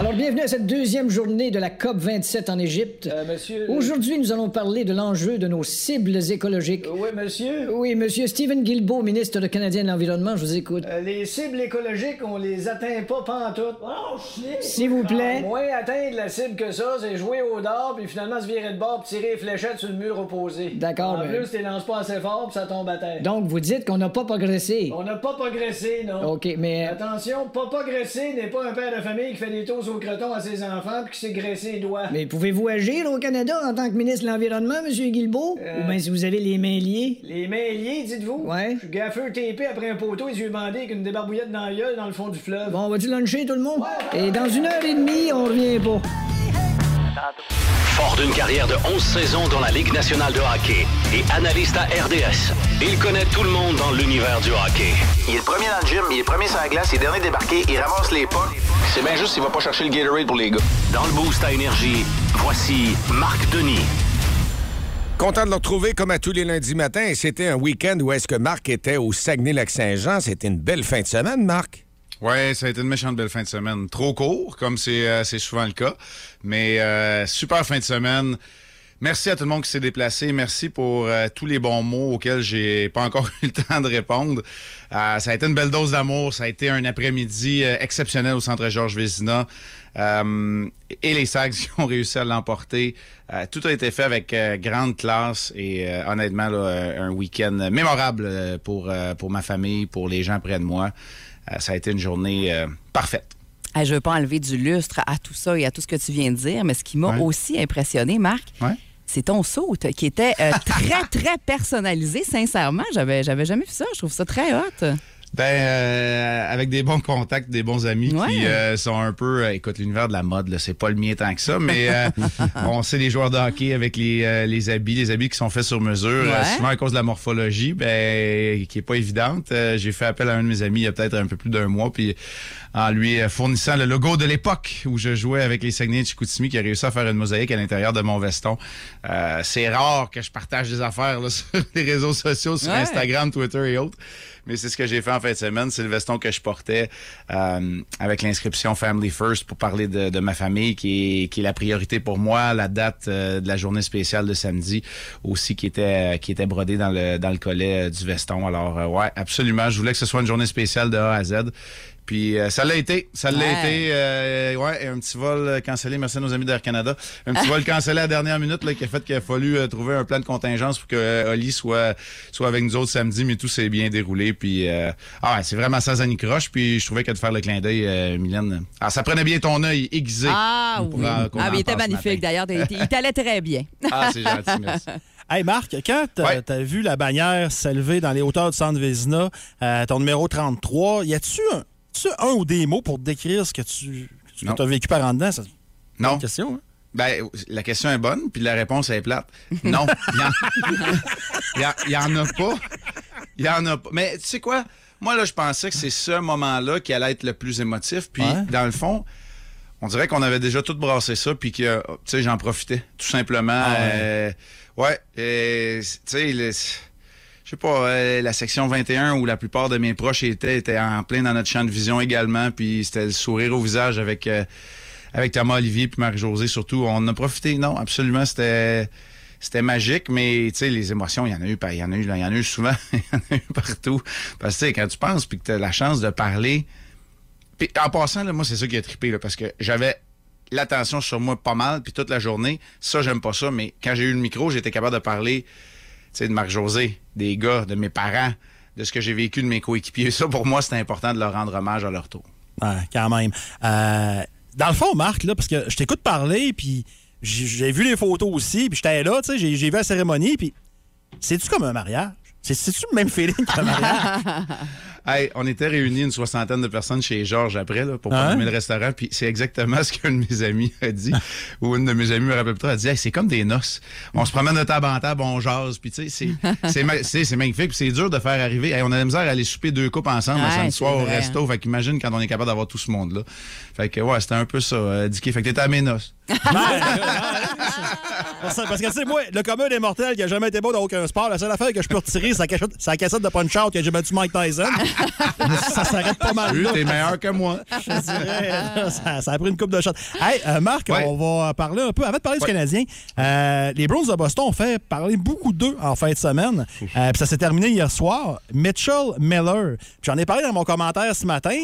Alors, bienvenue à cette deuxième journée de la COP 27 en Égypte. monsieur. Aujourd'hui, nous allons parler de l'enjeu de nos cibles écologiques. Oui, monsieur. Oui, monsieur Stephen Guilbeault, ministre de Canadien de l'Environnement, je vous écoute. Euh, les cibles écologiques, on les atteint pas pantoute. Oh, shit. S'il vous plaît. Ah, moins atteindre la cible que ça, c'est jouer au dard, puis finalement se virer de bord, puis tirer les fléchettes sur le mur opposé. D'accord, En mais- plus, tu lances pas assez fort, puis ça tombe à terre. Donc, vous dites qu'on n'a pas progressé. On n'a pas progressé, non. OK, mais... euh, Attention, pas progresser n'est pas un père de famille qui fait des tours au croton à ses enfants puis qui s'est graissé les doigts. Mais pouvez-vous agir au Canada en tant que ministre de l'Environnement, monsieur Guilbeault? Euh. Ou bien si vous avez les mains liées? Les mains liées, dites-vous? Ouais. Je suis gaffeux TP après un poteau et yeux bandés avec une débarbouillette dans gueule dans le fond du fleuve. Bon, on va-tu luncher tout le monde? Et dans une heure et demie, on revient pas. Fort d'une carrière de 11 saisons dans la Ligue nationale de hockey et analyste à RDS, il connaît tout le monde dans l'univers du hockey. Il est le premier dans le gym, il est premier sur la glace, il est dernier débarqué, il ramasse les pas. C'est bien juste s'il va pas chercher le Gatorade pour les gars. Dans le Boost à Énergie, voici Marc Denis. Content de le retrouver comme à tous les lundis matins. Et c'était un week-end où est-ce que Marc était au Saguenay-Lac-Saint-Jean. C'était une belle fin de semaine, Marc. Ouais, ça a été une méchante belle fin de semaine. Trop court, comme c'est euh, souvent le cas. Mais euh, super fin de semaine. Merci à tout le monde qui s'est déplacé. Merci pour euh, tous les bons mots auxquels j'ai pas encore eu le temps de répondre. Euh, ça a été une belle dose d'amour. Ça a été un après-midi euh, exceptionnel au Centre Georges Vézina. Euh, et les Sags qui ont réussi à l'emporter. Tout a été fait avec grande classe et honnêtement, là, un week-end mémorable pour, pour ma famille, pour les gens près de moi. Euh, ça a été une journée euh, parfaite. Hey, je veux pas enlever du lustre à tout ça et à tout ce que tu viens de dire, mais ce qui m'a Ouais. aussi impressionné, Marc, Ouais. c'est ton saut qui était euh, très, très personnalisé. Sincèrement, j'avais, j'avais jamais vu ça. Je trouve ça très hot. Ben, euh, avec des bons contacts, des bons amis Ouais. qui euh, sont un peu... euh, écoute, l'univers de la mode, là, c'est pas le mien tant que ça, mais euh, on sait les joueurs de hockey avec les, euh, les habits, les habits qui sont faits sur mesure, Ouais. souvent à cause de la morphologie, ben, qui est pas évidente. J'ai fait appel à un de mes amis il y a peut-être un peu plus d'un mois, puis en lui fournissant le logo de l'époque où je jouais avec les Saguenay de Chicoutimi, qui a réussi à faire une mosaïque à l'intérieur de mon veston. Euh, c'est rare que je partage des affaires là, sur les réseaux sociaux, sur Ouais. Instagram, Twitter et autres. Mais c'est ce que j'ai fait en fin de semaine. C'est le veston que je portais euh, avec l'inscription Family First pour parler de, de ma famille, qui est, qui est la priorité pour moi. La date euh, de la journée spéciale de samedi aussi qui était qui était brodée dans le dans le collet euh, du veston. Alors euh, ouais, absolument. Je voulais que ce soit une journée spéciale de A à Z. Puis euh, ça l'a été. Ça l'a Ouais. été. euh, ouais, un petit vol euh, cancellé. Merci à nos amis d'Air Canada. Un petit vol cancellé à la dernière minute là, qui a fait qu'il a fallu euh, trouver un plan de contingence pour que Oli soit, soit avec nous autres samedi, mais tout s'est bien déroulé. Puis ah ouais, c'est vraiment sans anicroche. Puis je trouvais que de faire le clin d'œil, Mylène. Ah, ça prenait bien ton œil aiguisé. Ah oui. Ah, il était magnifique d'ailleurs. Il t'allait très bien. Ah, c'est gentil, merci. Hey Marc, quand t'as as vu la bannière s'élever dans les hauteurs du centre Vézina, ton numéro 33, y a-tu un, tu un ou des mots pour te décrire ce que tu as vécu par en dedans? Ça- Non. Question, hein? Ben, la question est bonne, puis la réponse est plate. Non. Il y en- a pas. Il y en a pas. Mais tu sais quoi? Moi, là, je pensais que c'est ce moment-là qui allait être le plus émotif. Puis, Ouais. dans le fond, on dirait qu'on avait déjà tout brassé ça, puis que, tu sais, j'en profitais, tout simplement. Ah ouais. Euh, ouais. tu sais, je sais pas, euh, la section 21 où la plupart de mes proches étaient, étaient en plein dans notre champ de vision également, puis c'était le sourire au visage avec, euh, avec Thomas Olivier puis Marie-Josée surtout. On a profité, non, absolument, c'était... C'était magique, mais tu sais, les émotions, il y en a eu, il y en a eu, il y en a eu souvent, il y en a eu partout. Parce que quand tu penses puis que tu as la chance de parler, puis en passant, là, moi, c'est ça qui a trippé, parce que j'avais l'attention sur moi pas mal, puis toute la journée. Ça, j'aime pas ça, mais quand j'ai eu le micro, j'étais capable de parler, de Marc-José, des gars, de mes parents, de ce que j'ai vécu de mes coéquipiers. Ça, pour moi, c'était important de leur rendre hommage à leur tour. Ouais, quand même. Euh, dans le fond, Marc, là, parce que je t'écoute parler, puis j'ai vu les photos aussi, puis j'étais là, tu sais, j'ai j'ai vu la cérémonie, puis c'est-tu comme un mariage? C'est- C'est-tu le même feeling qu'un mariage? Hey, on était réunis une soixantaine de personnes chez Georges après là, pour Hein? programmer le restaurant. Puis c'est exactement ce qu'un de mes amis a dit. ou une de mes amis me rappelle. Elle a dit hey, c'est comme des noces. On se promène de table en table, on jase. Puis tu sais, c'est- c'est ma- c'est c'est magnifique. Puis c'est dur de faire arriver. Hey, on a la misère à aller souper deux coupes ensemble Ouais, samedi soir au resto. Fait qu'imagine quand on est capable d'avoir tout ce monde-là. Fait que ouais, c'était un peu ça, euh, Dicky. Fait que t'étais à mes noces. Parce que, parce que, tu sais, moi, le commun des mortels qui a jamais été beau dans aucun sport, la seule affaire que je peux retirer, c'est la cassette, de Punch-Out que j'ai battu Mike Tyson. ça s'arrête pas mal là. t'es meilleur que moi. Je dirais, là, ça, ça a pris une coupe de shot. Hey, euh, Marc, Ouais. on va parler un peu. Avant de parler du Canadien, euh, les Browns de Boston ont fait parler beaucoup d'eux en fin de semaine. Euh, puis ça s'est terminé hier soir. Mitchell Miller. J'en ai parlé dans mon commentaire ce matin.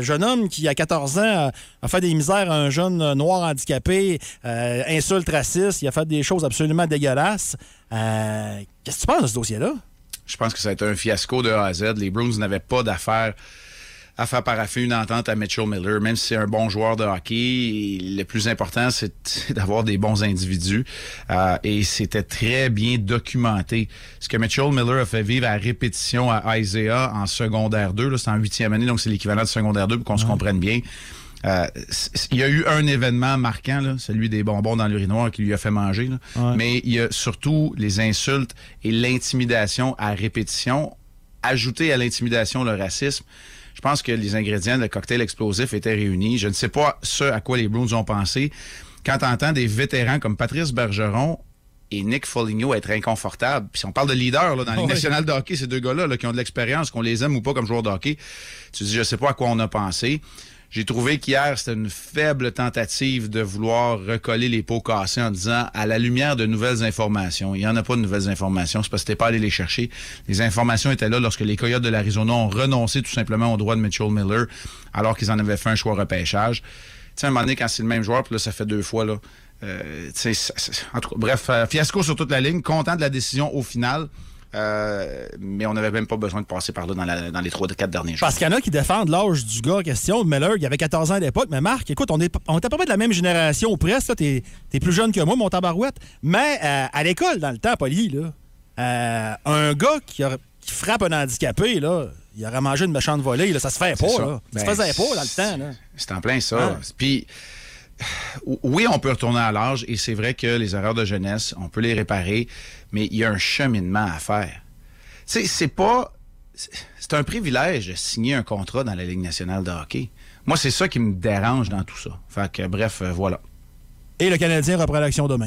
Jeune homme qui, à 14 ans, a- fait des misères à un jeune noir handicapé, insulte raciste. Il a fait des choses absolument dégueulasses. Euh, Qu'est-ce que tu penses de ce dossier-là? Je pense que ça a été un fiasco de A à Z. Les Bruins n'avaient pas d'affaires à faire paraffer une entente à Mitchell Miller, même si c'est un bon joueur de hockey. Le plus important, c'est d'avoir des bons individus. Euh, et c'était très bien documenté. Ce que Mitchell Miller a fait vivre à répétition à Isaiah en secondaire 2, là, c'est en huitième année, donc c'est l'équivalent de secondaire 2 pour qu'on se comprenne bien. Euh, il y a eu un événement marquant, là, celui des bonbons dans l'urinoir qui lui a fait manger. là. Ouais. Mais il y a surtout les insultes et l'intimidation à répétition. Ajouter à l'intimidation le racisme, je pense que les ingrédients de cocktail explosif étaient réunis. Je ne sais pas ce à quoi les Bruins ont pensé. Quand tu entends des vétérans comme Patrice Bergeron et Nick Foligno être inconfortables, puis si on parle de leaders là, dans la Ligue Oui. nationale de hockey, ces deux gars-là là, qui ont de l'expérience, qu'on les aime ou pas comme joueurs de hockey, tu dis, je sais pas à quoi on a pensé. J'ai trouvé qu'hier, c'était une faible tentative de vouloir recoller les pots cassés en disant, à la lumière de nouvelles informations, il n'y en a pas de nouvelles informations, c'est parce que pas allé les chercher. Les informations étaient là lorsque les Coyotes de l'Arizona ont renoncé tout simplement au droit de Mitchell Miller, alors qu'ils en avaient fait un choix repêchage. Tu sais, à un moment donné, quand c'est le même joueur, puis là, ça fait deux fois, là. euh, en tout cas, bref, euh, fiasco sur toute la ligne, content de la décision au final. Euh, mais on n'avait même pas besoin de passer par là dans, la- dans les trois, quatre derniers jours. Parce qu'il y en a qui défendent l'âge du gars en question, de Miller, il avait 14 ans à l'époque. Mais Marc, écoute, on, est, on était pas mal de la même génération ou presque. T'es es plus jeune que moi, mon tabarouette. Mais euh, à l'école, dans le temps, Poli, là, euh, un gars qui, a- qui frappe un handicapé, là, il aurait mangé une méchante volée. Là, ça se fait pas. ça. Là. Ça Ben, se faisait pas dans le temps. Là. C'est en plein ça. Hein? Puis, oui, on peut retourner à l'âge et c'est vrai que les erreurs de jeunesse, on peut les réparer, mais il y a un cheminement à faire. Tu sais, c'est pas. c'est- un privilège de signer un contrat dans la Ligue nationale de hockey. Moi, c'est ça qui me dérange dans tout ça. Fait que, bref, euh, voilà. Et le Canadien reprend l'action demain.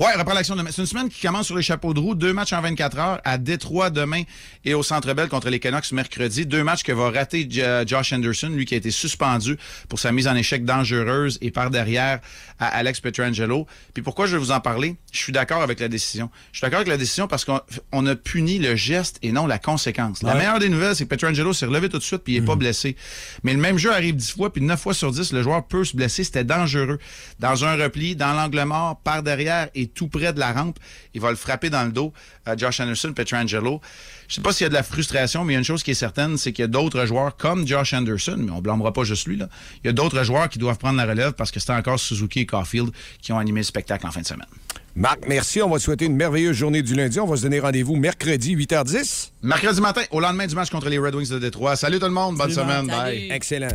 Ouais, reprend l'action demain. C'est une semaine qui commence sur les chapeaux de roue. Deux matchs en 24 heures à Détroit demain et au Centre Bell contre les Canucks mercredi. Deux matchs que va rater Josh Anderson, lui qui a été suspendu pour sa mise en échec dangereuse et par derrière à Alex Petrangelo. Puis pourquoi je vais vous en parler? Je suis d'accord avec la décision. Je suis d'accord avec la décision parce qu'on on a puni le geste et non la conséquence. La meilleure des nouvelles, c'est que Petrangelo s'est relevé tout de suite puis il n'est pas blessé. Mais le même jeu arrive dix fois puis neuf fois sur dix, le joueur peut se blesser. C'était dangereux. Dans un repli, dans l'angle mort, par derrière et tout près de la rampe, il va le frapper dans le dos. euh, Josh Anderson, Petrangelo. Je sais pas s'il y a de la frustration, mais il y a une chose qui est certaine, c'est qu'il y a d'autres joueurs comme Josh Anderson, mais on blâmera pas juste lui. Là. Il y a d'autres joueurs qui doivent prendre la relève parce que c'est encore Suzuki et Caulfield qui ont animé le spectacle en fin de semaine. Marc, merci. On va te souhaiter une merveilleuse journée du lundi. On va se donner rendez-vous mercredi, 8h10. Mercredi matin, au lendemain du match contre les Red Wings de Détroit. Salut tout le monde, bonne semaine. Bye. Excellent.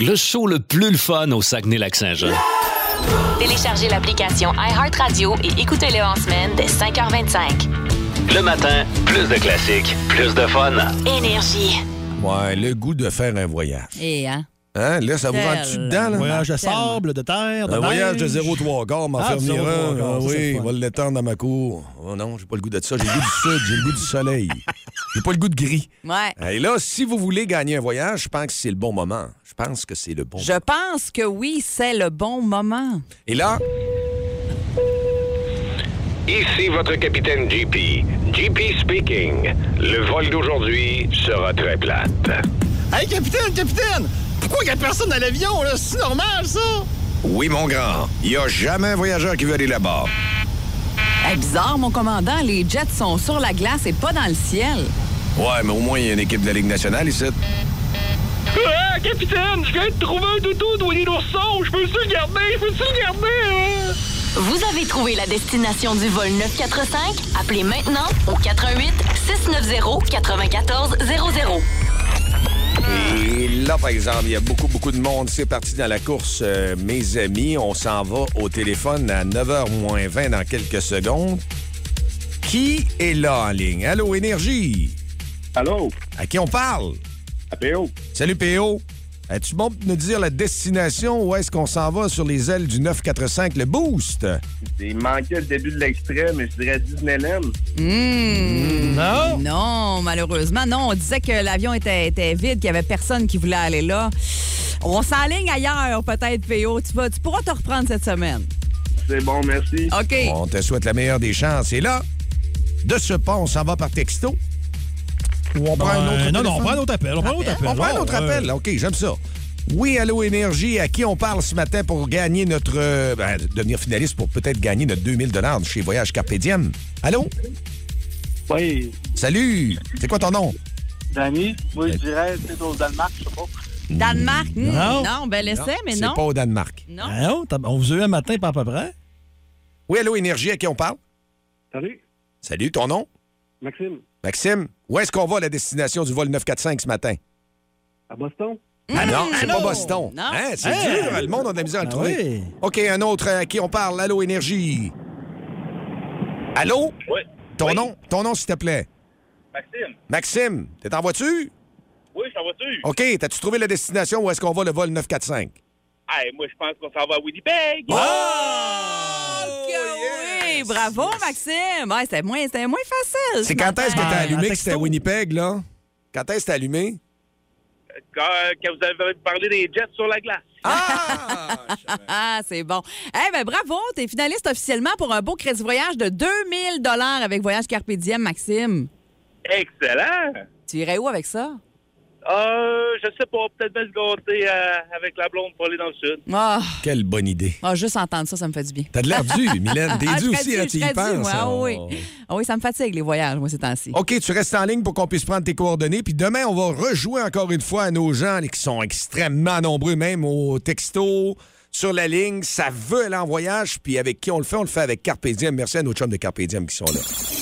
Le show le plus le fun au Saguenay-Lac-Saint-Jean. Téléchargez l'application iHeartRadio et écoutez-le en semaine dès 5h25. Le matin, plus de classiques, plus de fun. Énergie. Ouais, le goût de faire un voyage. Et, hein? Hein? Là, ça vous rentre-tu dedans? Là? Voyage de sable, de terre, de Un voyage de neige. 0,3 quarts, m'en Ah, faire venir 0,3 un. quarts, Ah ça, c'est oui, fun. va l'étendre dans ma cour. Oh non, j'ai pas le goût de ça. J'ai le goût du sud, j'ai le goût du soleil. J'ai pas le goût de gris. Ouais. Et là, si vous voulez gagner un voyage, je pense que c'est le bon moment. Je pense que c'est le bon Je pense que oui, c'est le bon moment. Et là, Ici votre capitaine JP. JP speaking. Le vol d'aujourd'hui sera très plate. Hey, capitaine, capitaine! Pourquoi il y a personne dans l'avion, là? C'est normal, ça? oui, mon grand, il n'y a jamais un voyageur qui veut aller là-bas. Hey, bizarre, mon commandant, les jets sont sur la glace et pas dans le ciel. Ouais, mais au moins, il y a une équipe de la Ligue nationale ici. Ah, capitaine, je viens de trouver un doudou de Winnie l'ourson. Je peux-tu le garder? Je peux-tu le garder? hein? Vous avez trouvé la destination du vol 945? Appelez maintenant au 88 690 9400. Et là, par exemple, il y a beaucoup, beaucoup de monde. C'est parti dans la course, euh, mes amis. On s'en va au téléphone à 9h moins 20 dans quelques secondes. Qui est là en ligne? Allô, Énergie? Allô? À qui on parle? À PO. Salut, PO. Es-tu bon pour nous dire la destination où est-ce qu'on s'en va sur les ailes du 945, le Boost? Il manquait le début de l'extrait, mais je dirais Disneyland. Hmm. Non? Non, malheureusement, non. On disait que l'avion était, était vide, qu'il y avait personne qui voulait aller là. On s'enligne ailleurs, peut-être, PO. Tu, vas, tu pourras te reprendre cette semaine. C'est bon, merci. OK. On te souhaite la meilleure des chances. Et là, de ce pas, on s'en va par texto. Ou on prend un autre non, non, téléphone? on prend un autre appel. On prend un autre appel. On prend un autre ouais. appel. OK, j'aime ça. Oui, Allô Énergie, à qui on parle ce matin pour gagner notre... euh, ben, devenir finaliste pour peut-être gagner notre 2000 chez Voyage Carpe Diem. Allô? Oui, Salut! C'est quoi ton nom? Danny, moi je dirais c'est au Danemark, je sais pas. Danemark? hmm, Non. Non, ben l'essai, mais C'est non. pas au Danemark. Non. Ah non, on vous a eu un matin, pas à peu près. Oui, Allô Énergie, à qui on parle? Salut, Salut, ton nom? Maxime, Maxime, où est-ce qu'on va à la destination du vol 945 ce matin? à Boston? Ah non, c'est pas Boston. Non. Hein, c'est dur, le monde a de la misère à le Ah trouver. oui. OK, un autre à qui on parle. Allô, Énergie. Allô? Oui. Ton Oui. nom, ton nom, s'il te plaît. Maxime? Maxime, t'es en voiture? Oui, ça va-tu? OK, t'as-tu trouvé la destination où est-ce qu'on va le vol 945? Hey, moi, je pense qu'on s'en va à Winnipeg. Oh, que Bravo, Maxime! Ouais, c'était moins, c'était moins facile. C'est ce quand est-ce que t'as Ah, allumé que c'était à. Winnipeg, là? Quand est-ce que t'as allumé? Quand, quand vous avez parlé des jets sur la glace. Ah! Ah, c'est bon. Eh ben bravo, t'es finaliste officiellement pour un beau crédit voyage de 2000 dollars avec Voyage Carpe Diem, Maxime. Excellent! Tu irais où avec ça? Euh, je sais pas, peut-être bien se gâter euh, avec la blonde pour aller dans le sud. Ah, Quelle bonne idée. ah, juste entendre ça, ça me fait du bien. T'as de l'air dû, Mylène. T'es Ah, dû je aussi, serais hein, dû, tu je y serais penses. moi. Ah oui. Ah oui, ça me fatigue, les voyages, moi, ces temps-ci. OK, tu restes en ligne pour qu'on puisse prendre tes coordonnées. Puis demain, on va rejouer encore une fois à nos gens qui sont extrêmement nombreux, même au texto, sur la ligne. Ça veut aller en voyage. Puis avec qui on le fait? On le fait avec Carpe Diem. Merci à nos chums de Carpe Diem qui sont là.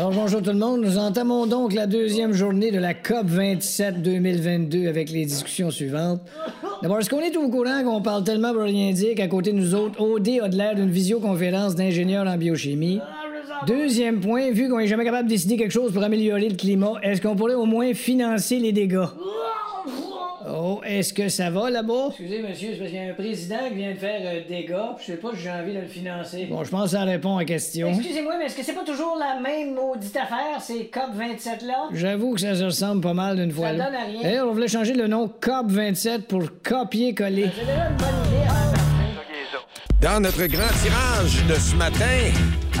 Alors, bonjour tout le monde. Nous entamons donc la deuxième journée de la COP 27 2022 avec les discussions suivantes. D'abord, est-ce qu'on est au courant qu'on parle tellement pour rien dire qu'à côté de nous autres, OD a de l'air d'une visioconférence d'ingénieurs en biochimie? Deuxième point, vu qu'on est jamais capable de décider quelque chose pour améliorer le climat, est-ce qu'on pourrait au moins financer les dégâts? Oh, est-ce que ça va là-bas? Excusez, monsieur, c'est parce qu'il y a un président qui vient de faire euh, des gars, puis je sais pas si j'ai envie de le financer. Bon, je pense que ça répond à la question. Excusez-moi, mais est-ce que c'est pas toujours la même maudite affaire, ces COP27-là? J'avoue que ça se ressemble pas mal d'une fois. Ça là. donne à rien. D'ailleurs, on voulait changer le nom COP27 pour copier-coller. C'est déjà une bonne idée. hein? Dans notre grand tirage de ce matin,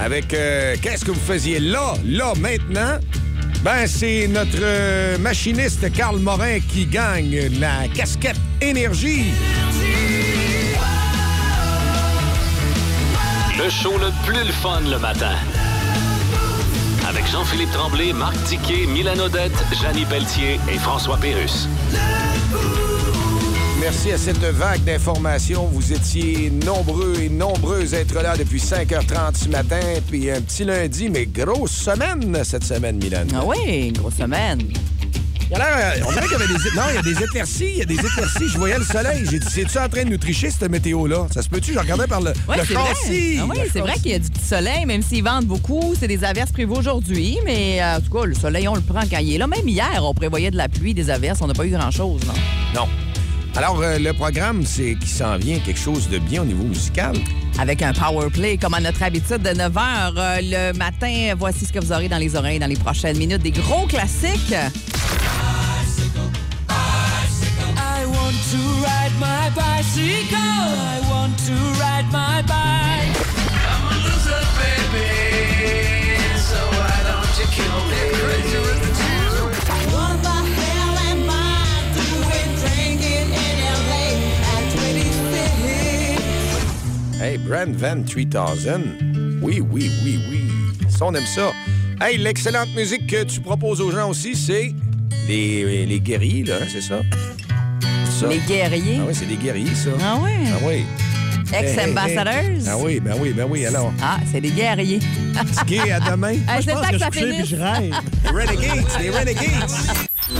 avec euh, qu'est-ce que vous faisiez là, là, maintenant? Ben, c'est notre euh, machiniste Carl Morin qui gagne la casquette énergie. Le show le plus le fun le matin. Avec Jean-Philippe Tremblay, Marc Tiquet, Milan Odette, Janine Pelletier et François Pérus. Merci à cette vague d'informations. Vous étiez nombreux et nombreuses à être là depuis 5h30 ce matin. Puis un petit lundi, mais grosse semaine cette semaine, Milan. Ah oui, grosse semaine. Il y a euh, on dirait qu'il y avait des... Non, il y a des éclaircies. Il y a des éclaircies. Je voyais le soleil. J'ai dit, c'est-tu en train de nous tricher, cette météo-là? Ça se peut-tu? Je regardais par le, Oui, le châssis. Ah oui, c'est vrai qu'il y a du petit soleil, même s'ils vendent beaucoup. C'est des averses prévues aujourd'hui, mais euh, en tout cas, le soleil, on le prend quand il est là. Même hier, on prévoyait de la pluie, des averses. On n'a pas eu grand-chose, non? Non. Alors, euh, le programme, c'est qui s'en vient quelque chose de bien au niveau musical. Avec un power play, comme à notre habitude de 9 h le matin. Voici ce que vous aurez dans les oreilles dans les prochaines minutes. Des gros classiques. I want to ride my bicycle. I want to ride my bike. Hey, Brand Van 3000. Oui, oui, oui, oui. Ça, on aime ça. Hey, l'excellente musique que tu proposes aux gens aussi, c'est les, les guerriers, là, hein, c'est ça? Les guerriers. Ah oui, c'est des guerriers, ça. Ah ouais? Ah oui. Ex-ambassadors. Ah oui, ben oui, ben oui, alors. Ah, c'est des guerriers. Ticket, à demain. C'est le temps que ça coucher, finisse. puis je rêve. Les Renegades, les Renegades.